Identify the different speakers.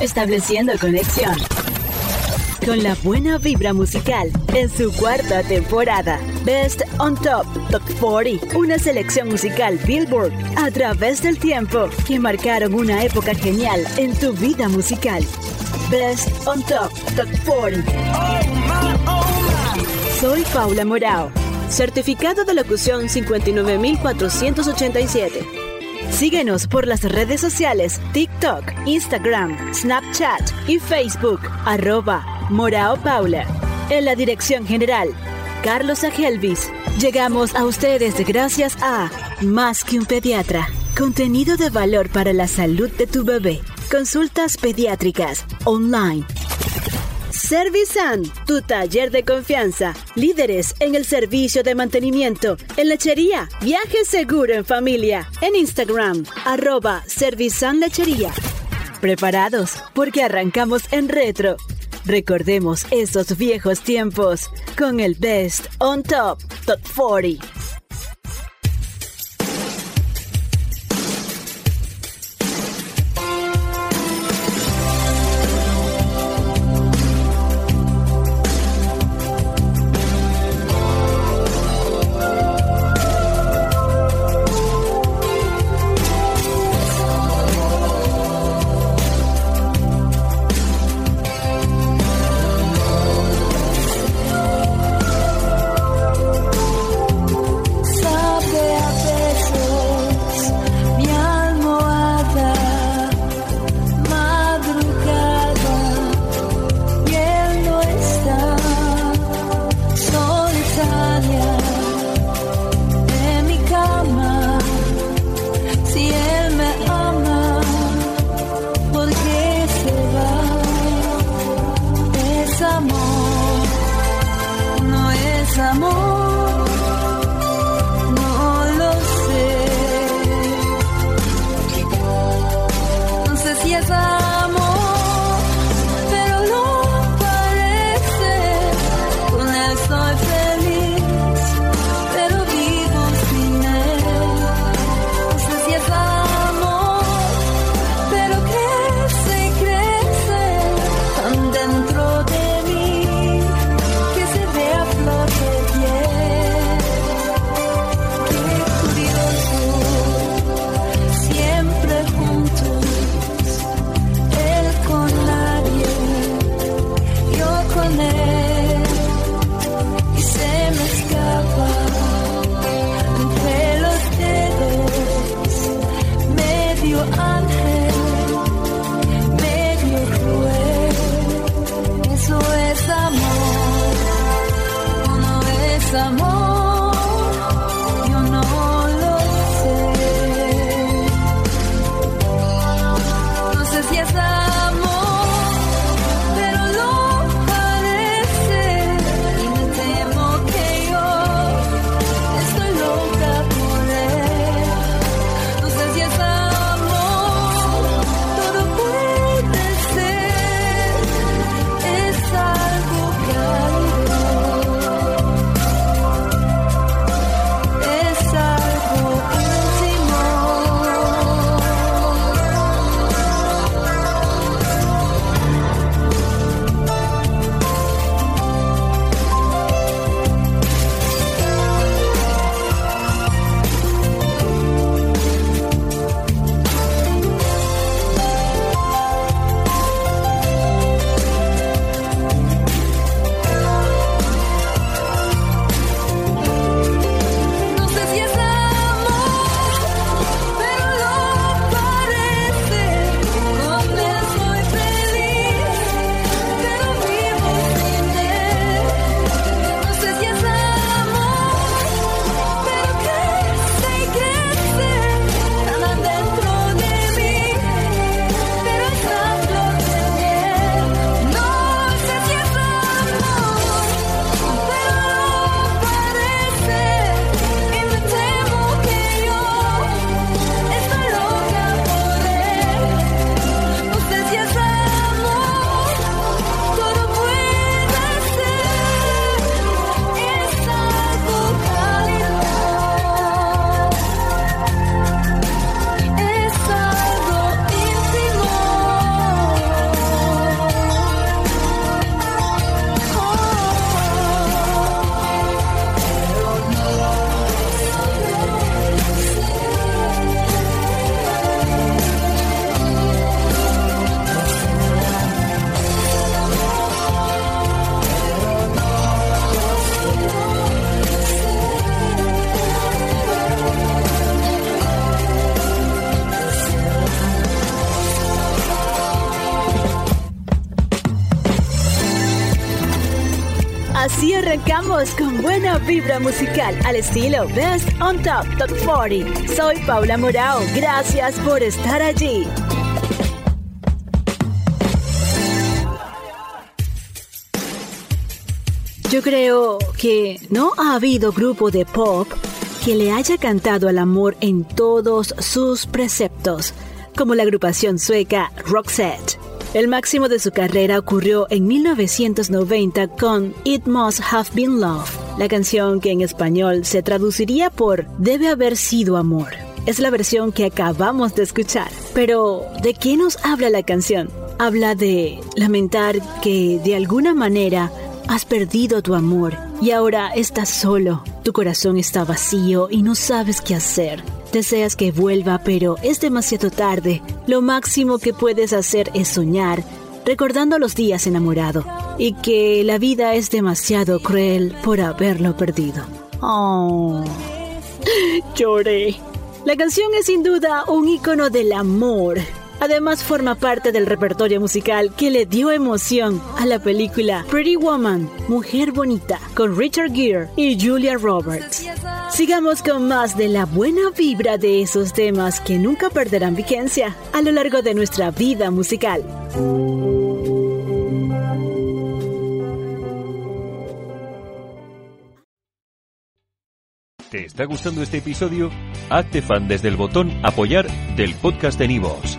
Speaker 1: Estableciendo conexión con la buena vibra musical en su cuarta temporada. Best on Top Top 40, una selección musical Billboard a través del tiempo que marcaron una época genial en tu vida musical. Best on Top Top 40. Soy Paula Morao, certificado de locución 59487. Síguenos por las redes sociales TikTok, Instagram, Snapchat y Facebook, arroba Morao Paula. En la dirección general, Carlos Agelvis. Llegamos a ustedes gracias a Más que un pediatra. Contenido de valor para la salud de tu bebé. Consultas pediátricas online. Servisan, tu taller de confianza. Líderes en el servicio de mantenimiento, en lechería, viaje seguro en familia. En Instagram, arroba Servisan Lechería. Preparados porque arrancamos en retro. Recordemos esos viejos tiempos con el Best on Top Top 40. your eyes.
Speaker 2: Así arrancamos con buena vibra musical al estilo Best on Top Top 40. Soy Paula Morao. Gracias por estar allí. Yo creo que no ha habido grupo de pop que le haya cantado al amor en todos sus preceptos, como la agrupación sueca Roxette. El máximo de su carrera ocurrió en 1990 con It Must Have Been Love, la canción que en español se traduciría por Debe haber sido amor. Es la versión que acabamos de escuchar. Pero, ¿de qué nos habla la canción? Habla de lamentar que de alguna manera has perdido tu amor y ahora estás solo. Tu corazón está vacío y no sabes qué hacer. Deseas que vuelva, pero es demasiado tarde. Lo máximo que puedes hacer es soñar, recordando los días enamorado, y que la vida es demasiado cruel por haberlo perdido. Oh, lloré. La canción es sin duda un icono del amor Además forma parte del repertorio musical que le dio emoción a la película Pretty Woman, Mujer Bonita, con Richard Gere y Julia Roberts. Sigamos con más de la buena vibra de esos temas que nunca perderán vigencia a lo largo de nuestra vida musical.
Speaker 3: ¿Te está gustando este episodio? Hazte fan desde el botón apoyar del podcast de Nivos.